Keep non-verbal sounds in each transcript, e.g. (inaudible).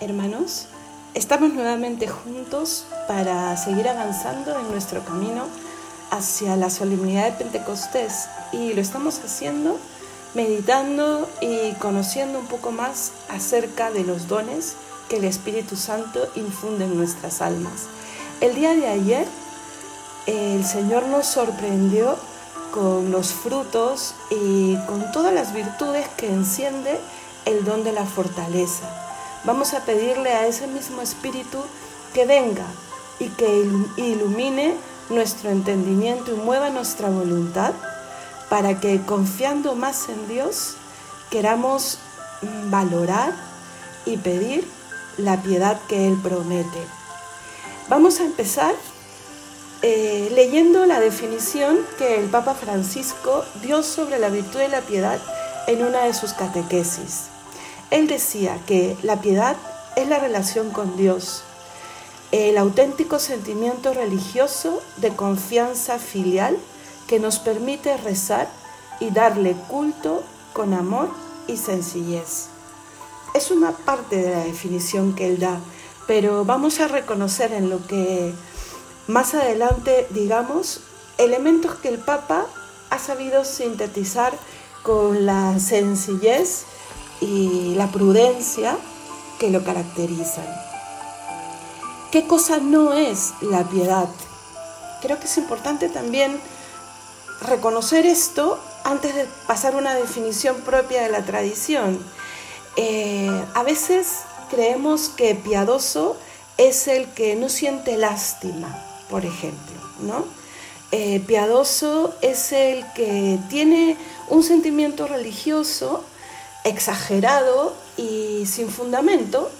hermanos. Estamos nuevamente juntos para seguir avanzando en nuestro camino hacia la solemnidad de Pentecostés y lo estamos haciendo meditando y conociendo un poco más acerca de los dones que el Espíritu Santo infunde en nuestras almas. El día de ayer el Señor nos sorprendió con los frutos y con todas las virtudes que enciende el don de la fortaleza. Vamos a pedirle a ese mismo Espíritu que venga y que ilumine nuestro entendimiento y mueva nuestra voluntad para que confiando más en Dios queramos valorar y pedir la piedad que Él promete. Vamos a empezar eh, leyendo la definición que el Papa Francisco dio sobre la virtud de la piedad en una de sus catequesis. Él decía que la piedad es la relación con Dios, el auténtico sentimiento religioso de confianza filial que nos permite rezar y darle culto con amor y sencillez. Es una parte de la definición que él da, pero vamos a reconocer en lo que más adelante, digamos, elementos que el Papa ha sabido sintetizar con la sencillez y la prudencia que lo caracterizan. ¿Qué cosa no es la piedad? Creo que es importante también reconocer esto antes de pasar una definición propia de la tradición. Eh, a veces creemos que piadoso es el que no siente lástima, por ejemplo, ¿no? Eh, piadoso es el que tiene un sentimiento religioso exagerado y sin fundamento.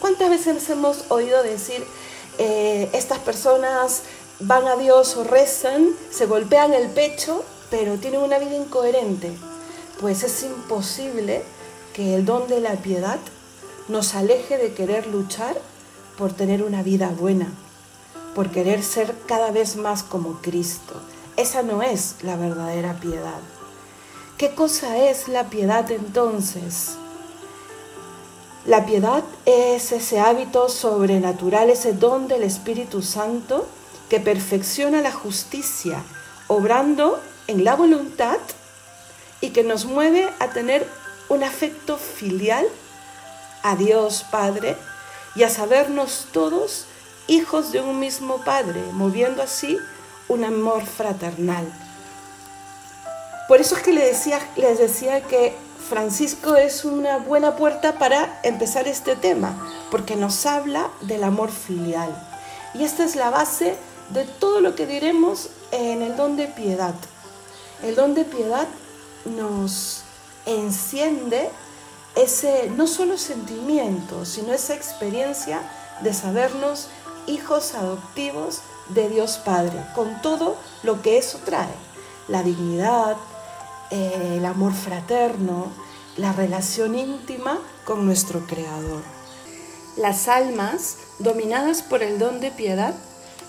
¿Cuántas veces hemos oído decir, eh, estas personas van a Dios o rezan, se golpean el pecho, pero tienen una vida incoherente? Pues es imposible que el don de la piedad nos aleje de querer luchar por tener una vida buena por querer ser cada vez más como Cristo. Esa no es la verdadera piedad. ¿Qué cosa es la piedad entonces? La piedad es ese hábito sobrenatural, ese don del Espíritu Santo que perfecciona la justicia, obrando en la voluntad y que nos mueve a tener un afecto filial a Dios Padre y a sabernos todos hijos de un mismo Padre, moviendo así un amor fraternal. Por eso es que les decía, decía que Francisco es una buena puerta para empezar este tema, porque nos habla del amor filial. Y esta es la base de todo lo que diremos en el don de piedad. El don de piedad nos enciende ese no solo sentimiento, sino esa experiencia de sabernos hijos adoptivos de Dios Padre, con todo lo que eso trae, la dignidad, eh, el amor fraterno, la relación íntima con nuestro Creador. Las almas, dominadas por el don de piedad,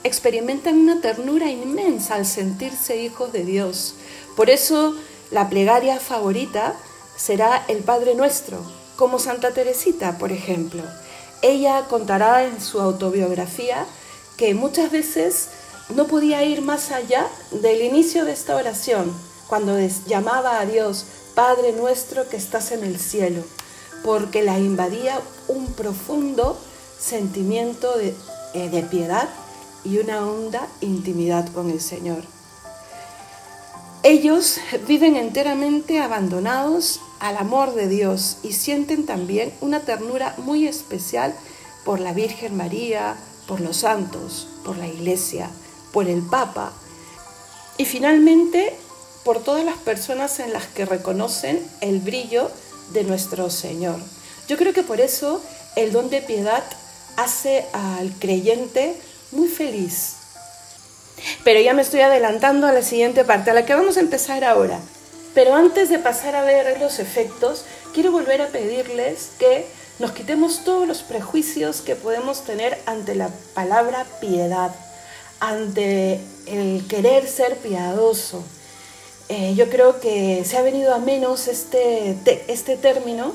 experimentan una ternura inmensa al sentirse hijos de Dios. Por eso la plegaria favorita será el Padre Nuestro, como Santa Teresita, por ejemplo ella contará en su autobiografía que muchas veces no podía ir más allá del inicio de esta oración, cuando llamaba a Dios, Padre nuestro que estás en el cielo, porque la invadía un profundo sentimiento de, eh, de piedad y una honda intimidad con el Señor. Ellos viven enteramente abandonados al amor de Dios y sienten también una ternura muy especial por la Virgen María, por los santos, por la Iglesia, por el Papa y finalmente por todas las personas en las que reconocen el brillo de nuestro Señor. Yo creo que por eso el don de piedad hace al creyente muy feliz. Pero ya me estoy adelantando a la siguiente parte, a la que vamos a empezar ahora. Pero antes de pasar a ver los efectos, quiero volver a pedirles que nos quitemos todos los prejuicios que podemos tener ante la palabra piedad, ante el querer ser piadoso. Eh, yo creo que se ha venido a menos este, este término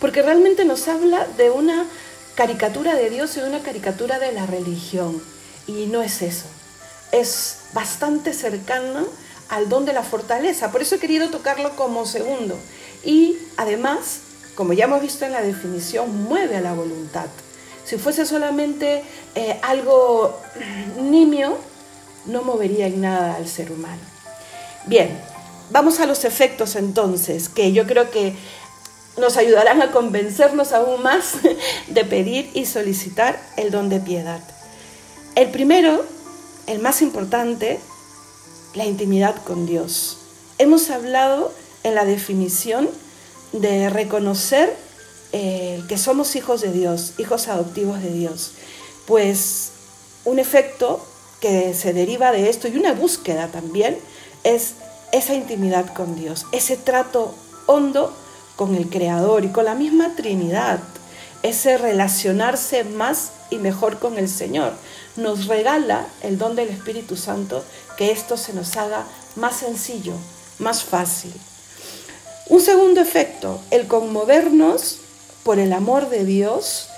porque realmente nos habla de una caricatura de Dios y una caricatura de la religión. Y no es eso. Es bastante cercano al don de la fortaleza. Por eso he querido tocarlo como segundo. Y además, como ya hemos visto en la definición, mueve a la voluntad. Si fuese solamente eh, algo nimio, no movería en nada al ser humano. Bien, vamos a los efectos entonces, que yo creo que nos ayudarán a convencernos aún más (laughs) de pedir y solicitar el don de piedad. El primero, el más importante, la intimidad con Dios. Hemos hablado en la definición de reconocer eh, que somos hijos de Dios, hijos adoptivos de Dios. Pues un efecto que se deriva de esto y una búsqueda también es esa intimidad con Dios, ese trato hondo con el Creador y con la misma Trinidad, ese relacionarse más y mejor con el Señor. Nos regala el don del Espíritu Santo que esto se nos haga más sencillo, más fácil. Un segundo efecto, el conmovernos por el amor de Dios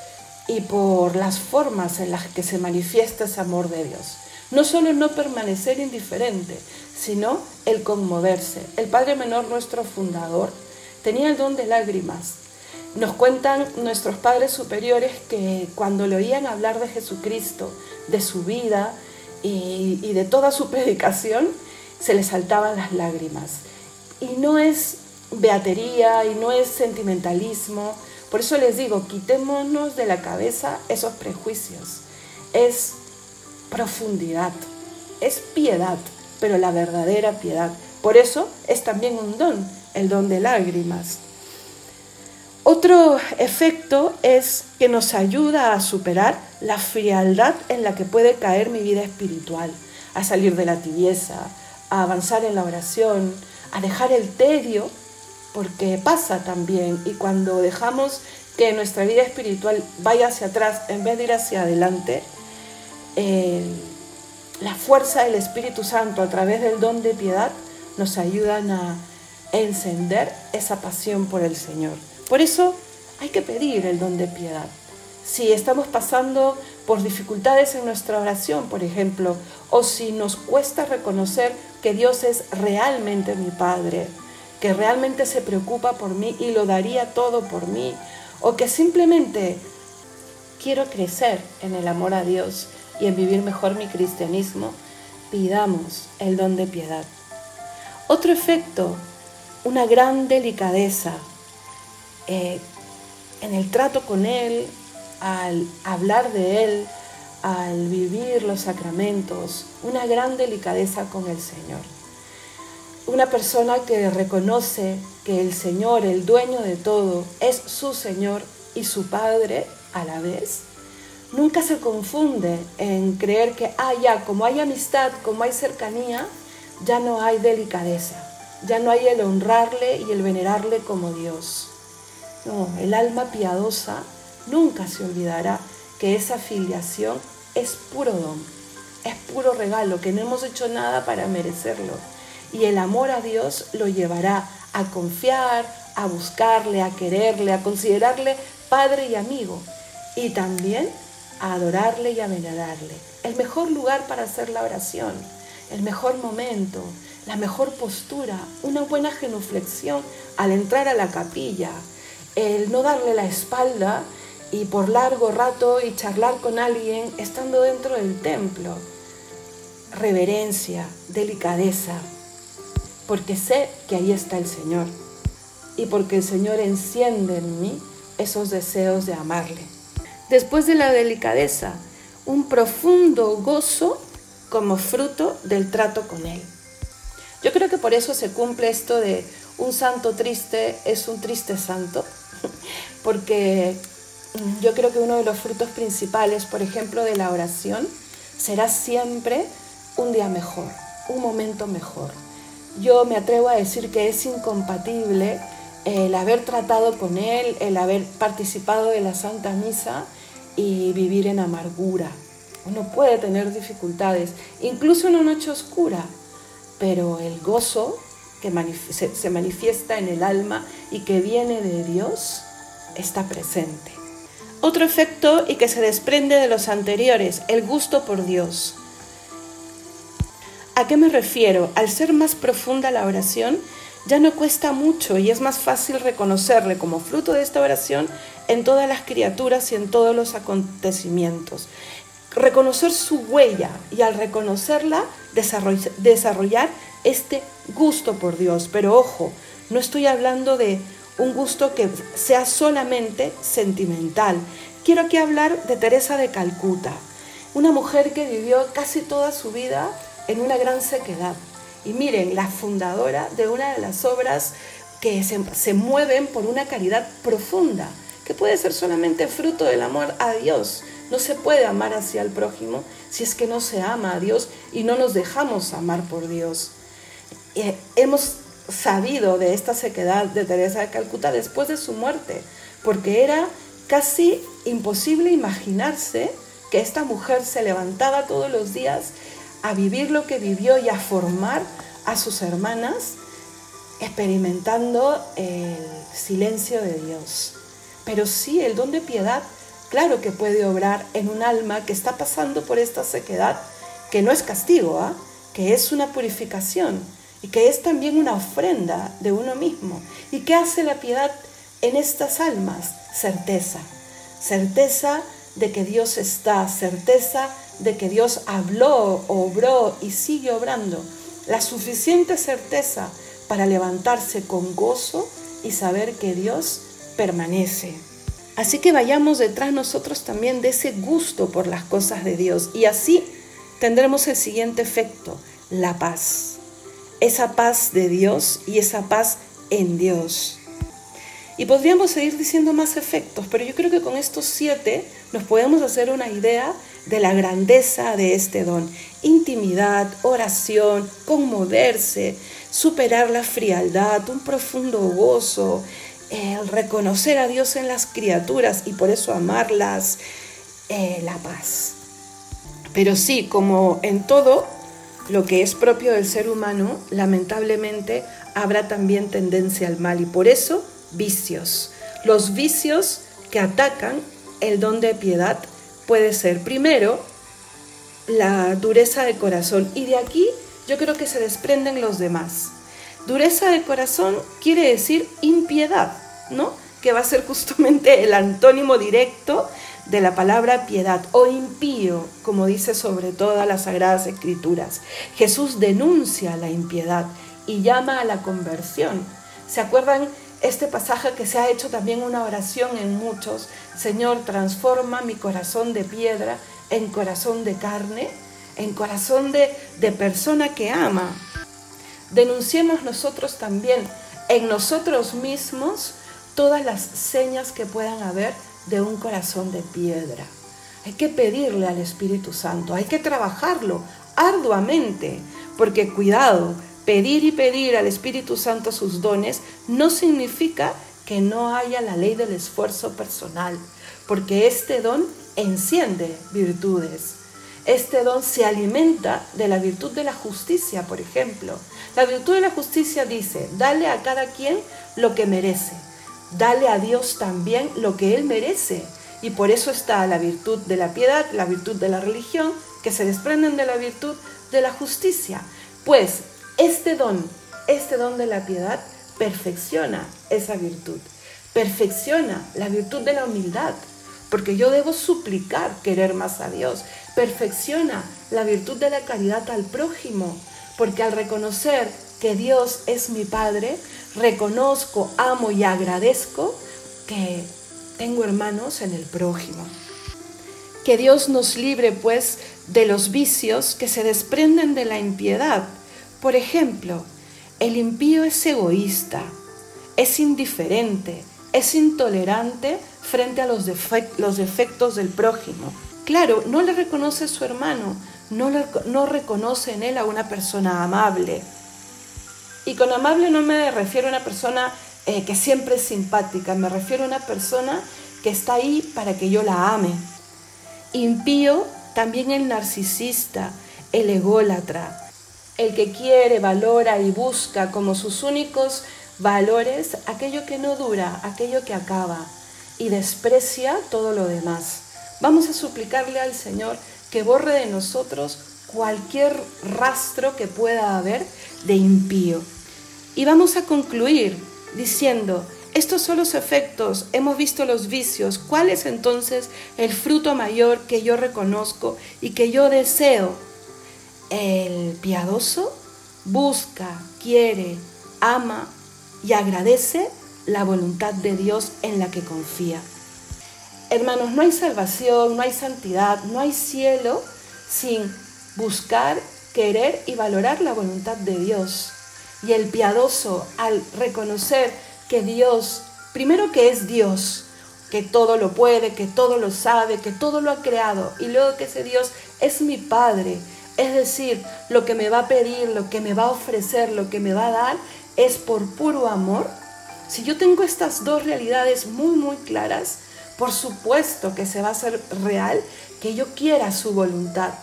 y por las formas en las que se manifiesta ese amor de Dios. No solo no permanecer indiferente, sino el conmoverse. El Padre Menor, nuestro fundador, tenía el don de lágrimas. Nos cuentan nuestros padres superiores que cuando le oían hablar de Jesucristo, de su vida y, y de toda su (laughs) predicación, se les saltaban las lágrimas. Y no es beatería y no es sentimentalismo. Por eso les digo, quitémonos de la cabeza esos prejuicios. Es profundidad, es piedad, pero la verdadera piedad. Por eso es también un don, el don de lágrimas. Otro efecto es que nos ayuda a superar la frialdad en la que puede caer mi vida espiritual, a salir de la tibieza, a avanzar en la oración, a dejar el tedio porque pasa también y cuando dejamos que nuestra vida espiritual vaya hacia atrás en vez de ir hacia adelante, eh, la fuerza del Espíritu Santo a través del don de piedad nos ayudan a encender esa pasión por el Señor. Por eso hay que pedir el don de piedad. Si estamos pasando por dificultades en nuestra oración, por ejemplo, o si nos cuesta reconocer que Dios es realmente mi Padre, que realmente se preocupa por mí y lo daría todo por mí, o que simplemente quiero crecer en el amor a Dios y en vivir mejor mi cristianismo, pidamos el don de piedad. Otro efecto, una gran delicadeza eh, en el trato con Él, al hablar de Él, al vivir los sacramentos, una gran delicadeza con el Señor una persona que reconoce que el Señor, el dueño de todo, es su Señor y su Padre a la vez, nunca se confunde en creer que, ah, ya, como hay amistad, como hay cercanía, ya no hay delicadeza, ya no hay el honrarle y el venerarle como Dios. No, el alma piadosa nunca se olvidará que esa filiación es puro don, es puro regalo, que no hemos hecho nada para merecerlo. Y el amor a Dios lo llevará a confiar, a buscarle, a quererle, a considerarle padre y amigo. Y también a adorarle y a venerarle. El mejor lugar para hacer la oración, el mejor momento, la mejor postura, una buena genuflexión al entrar a la capilla, el no darle la espalda y por largo rato y charlar con alguien estando dentro del templo. Reverencia, delicadeza, porque sé que ahí está el Señor y porque el Señor enciende en mí esos deseos de amarle. Después de la delicadeza, un profundo gozo como fruto del trato con Él. Yo creo que por eso se cumple esto de un santo triste es un triste santo, (laughs) porque yo creo que uno de los frutos principales, por ejemplo, de la oración, será siempre un día mejor, un momento mejor, yo me atrevo a decir que es incompatible el haber tratado con Él, el haber participado de la Santa Misa y vivir en amargura. Uno puede tener dificultades, incluso en una noche oscura, pero el gozo que se manifiesta en el alma y que viene de Dios está presente. Otro efecto y que se desprende de los anteriores, el gusto por Dios. ¿A qué me refiero? Al ser más profunda la oración, ya no cuesta mucho y es más fácil reconocerle como fruto de esta oración en todas las criaturas y en todos los acontecimientos. Reconocer su huella y al reconocerla desarrollar este gusto por Dios. Pero ojo, no estoy hablando de un gusto que sea solamente sentimental. Quiero aquí hablar de Teresa de Calcuta, una mujer que vivió casi toda su vida en una gran sequedad y miren, la fundadora de una de las obras que se, mueven por una caridad profunda, que puede ser solamente fruto del amor a Dios. No se puede amar hacia el prójimo si es que no se ama a Dios y no nos dejamos amar por Dios. Eh, hemos sabido de esta sequedad de Teresa de Calcuta después de su muerte, porque era casi imposible imaginarse que esta mujer se levantaba todos los días a vivir lo que vivió y a formar a sus hermanas experimentando el silencio de Dios. Pero sí, el don de piedad, claro que puede obrar en un alma que está pasando por esta sequedad, que no es castigo, ¿ah? que es una purificación y que es también una ofrenda de uno mismo. ¿Y qué hace la piedad en estas almas? Certeza, certeza de que Dios está, certeza de que Dios habló, obró y sigue obrando, la suficiente certeza para levantarse con gozo y saber que Dios permanece. Así que vayamos detrás nosotros también de ese gusto por las cosas de Dios y así tendremos el siguiente efecto, la paz. Esa paz de Dios y esa paz en Dios. Y podríamos seguir diciendo más efectos, pero yo creo que con estos siete nos podemos hacer una idea de la grandeza de este don. Intimidad, oración, conmoverse, superar la frialdad, un profundo gozo, el reconocer a Dios en las criaturas y por eso amarlas, eh, la paz. Pero sí, como en todo lo que es propio del ser humano, lamentablemente habrá también tendencia al mal y por eso vicios. Los vicios que atacan el don de piedad puede ser primero la dureza de corazón y de aquí yo creo que se desprenden los demás. Dureza de corazón quiere decir impiedad, ¿no? Que va a ser justamente el antónimo directo de la palabra piedad o impío, como dice sobre todas las sagradas escrituras. Jesús denuncia la impiedad y llama a la conversión. ¿Se acuerdan este pasaje que se ha hecho también una oración en muchos, Señor, transforma mi corazón de piedra en corazón de carne, en corazón de, persona que ama. Denunciemos nosotros también en nosotros mismos todas las señas que puedan haber de un corazón de piedra. Hay que pedirle al Espíritu Santo, hay que trabajarlo arduamente, porque cuidado, pedir y pedir al Espíritu Santo sus dones no significa que no haya la ley del esfuerzo personal, porque este don enciende virtudes. Este don se alimenta de la virtud de la justicia, por ejemplo. La virtud de la justicia dice, dale a cada quien lo que merece. Dale a Dios también lo que Él merece. Y por eso está la virtud de la piedad, la virtud de la religión, que se desprenden de la virtud de la justicia. Pues este don, este don de la piedad, perfecciona esa virtud, perfecciona la virtud de la humildad, porque yo debo suplicar querer más a Dios, perfecciona la virtud de la caridad al prójimo, porque al reconocer que Dios es mi Padre, reconozco, amo y agradezco que tengo hermanos en el prójimo. Que Dios nos libre pues de los vicios que se desprenden de la impiedad, por ejemplo, el impío es egoísta, es indiferente, es intolerante frente a los, defectos del prójimo. Claro, no le reconoce a su hermano, no, no reconoce en él a una persona amable. Y con amable no me refiero a una persona eh, que siempre es simpática, me refiero a una persona que está ahí para que yo la ame. Impío también el narcisista, el ególatra, el que quiere, valora y busca como sus únicos valores aquello que no dura, aquello que acaba. y desprecia todo lo demás. Vamos a suplicarle al Señor que borre de nosotros cualquier rastro que pueda haber de impío. Y vamos a concluir diciendo, estos son los efectos, hemos visto los vicios, ¿cuál es entonces el fruto mayor que yo reconozco y que yo deseo? El piadoso busca, quiere, ama y agradece la voluntad de Dios en la que confía. Hermanos, no hay salvación, no hay santidad, no hay cielo sin buscar, querer y valorar la voluntad de Dios. Y el piadoso, al reconocer que Dios, primero que es Dios, que todo lo puede, que todo lo sabe, que todo lo ha creado, y luego que ese Dios es mi Padre, es decir, lo que me va a pedir, lo que me va a ofrecer, lo que me va a dar, es por puro amor. Si yo tengo estas dos realidades muy, muy claras, por supuesto que se va a hacer real que yo quiera su voluntad.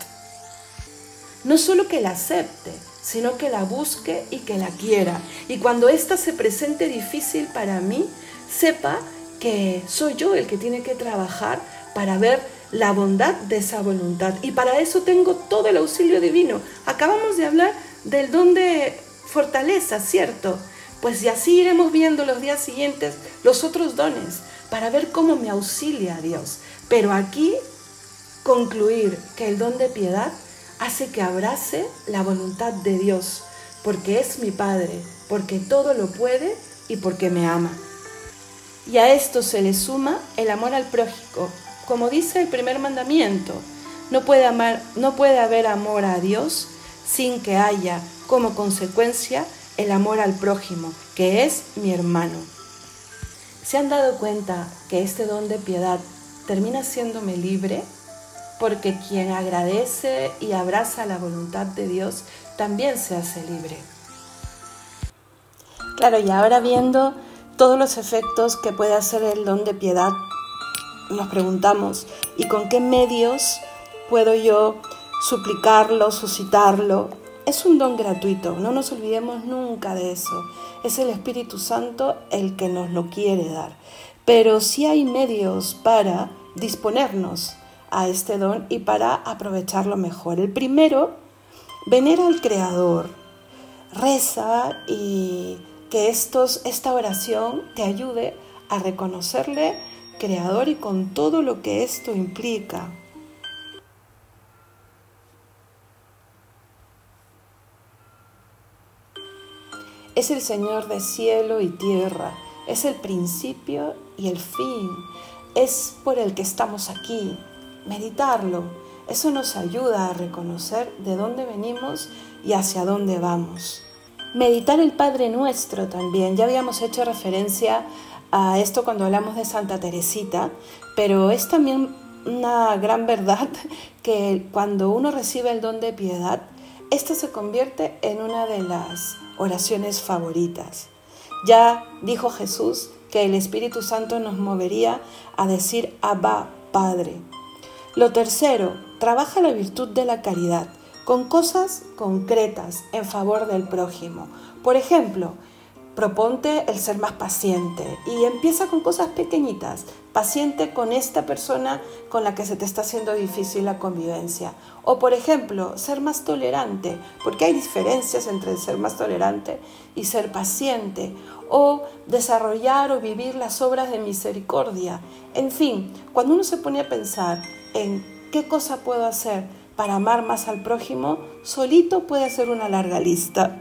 No solo que la acepte, sino que la busque y que la quiera. Y cuando ésta se presente difícil para mí, sepa que soy yo el que tiene que trabajar para ver la bondad de esa voluntad. Y para eso tengo todo el auxilio divino. Acabamos de hablar del don de fortaleza, ¿cierto? Pues y así iremos viendo los días siguientes los otros dones para ver cómo me auxilia Dios. Pero aquí concluir que el don de piedad hace que abrace la voluntad de Dios, porque es mi Padre, porque todo lo puede y porque me ama. Y a esto se le suma el amor al prójimo, como dice el primer mandamiento. No puede, haber amor a Dios sin que haya como consecuencia el amor al prójimo, que es mi hermano. ¿Se han dado cuenta que este don de piedad termina haciéndome libre? porque quien agradece y abraza la voluntad de Dios también se hace libre. Claro, y ahora viendo todos los efectos que puede hacer el don de piedad, nos preguntamos, ¿y con qué medios puedo yo suplicarlo, suscitarlo? Es un don gratuito, no nos olvidemos nunca de eso. Es el Espíritu Santo el que nos lo quiere dar. Pero sí hay medios para disponernos a este don y para aprovecharlo mejor. El primero, venera al Creador, reza y que esta oración te ayude a reconocerle Creador y con todo lo que esto implica. Es el Señor de cielo y tierra, es el principio y el fin, es por el que estamos aquí, meditarlo. Eso nos ayuda a reconocer de dónde venimos y hacia dónde vamos. Meditar el Padre Nuestro también. Ya habíamos hecho referencia a esto cuando hablamos de Santa Teresita, pero es también una gran verdad (laughs) que cuando uno recibe el don de piedad, esta se convierte en una de las oraciones favoritas. Ya dijo Jesús que el Espíritu Santo nos movería a decir Abba, Padre. Lo tercero, trabaja la virtud de la caridad con cosas concretas en favor del prójimo. Por ejemplo, proponte el ser más paciente y empieza con cosas pequeñitas. Paciente con esta persona con la que se te está haciendo difícil la convivencia. O por ejemplo, ser más tolerante, porque hay diferencias entre ser más tolerante y ser paciente. O desarrollar o vivir las obras de misericordia. En fin, cuando uno se pone a pensar en qué cosa puedo hacer para amar más al prójimo, solito puede hacer una larga lista.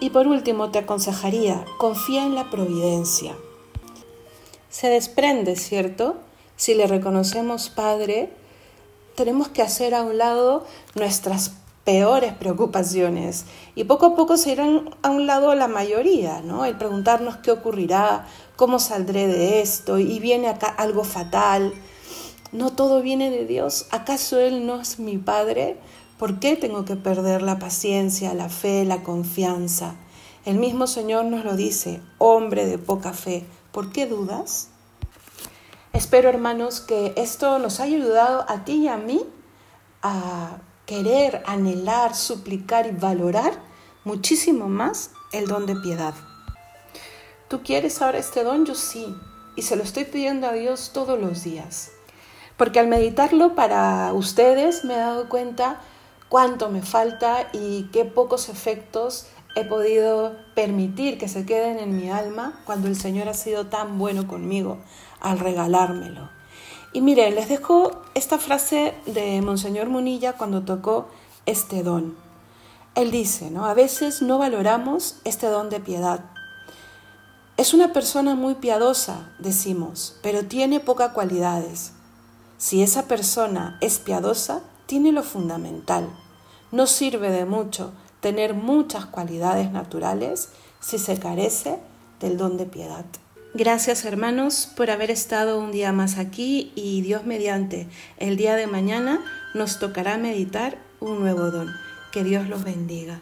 Y por último te aconsejaría, confía en la providencia. Se desprende, ¿cierto? Si le reconocemos Padre, tenemos que hacer a un lado nuestras peores preocupaciones y poco a poco se irán a un lado la mayoría, ¿no? El preguntarnos qué ocurrirá, cómo saldré de esto y viene acá algo fatal ¿No todo viene de Dios? ¿Acaso Él no es mi Padre? ¿Por qué tengo que perder la paciencia, la fe, la confianza? El mismo Señor nos lo dice, hombre de poca fe, ¿por qué dudas? Espero, hermanos, que esto nos haya ayudado a ti y a mí a querer, anhelar, suplicar y valorar muchísimo más el don de piedad. ¿Tú quieres ahora este don? Yo sí. y se lo estoy pidiendo a Dios todos los días. Porque al meditarlo para ustedes me he dado cuenta cuánto me falta y qué pocos efectos he podido permitir que se queden en mi alma cuando el Señor ha sido tan bueno conmigo al regalármelo. Y miren, les dejo esta frase de Monseñor Munilla cuando tocó este don. Él dice, ¿no? A veces no valoramos este don de piedad. Es una persona muy piadosa, decimos, pero tiene pocas cualidades. Si esa persona es piadosa, tiene lo fundamental. No sirve de mucho tener muchas cualidades naturales si se carece del don de piedad. Gracias hermanos por haber estado un día más aquí y Dios mediante, el día de mañana nos tocará meditar un nuevo don. Que Dios los bendiga.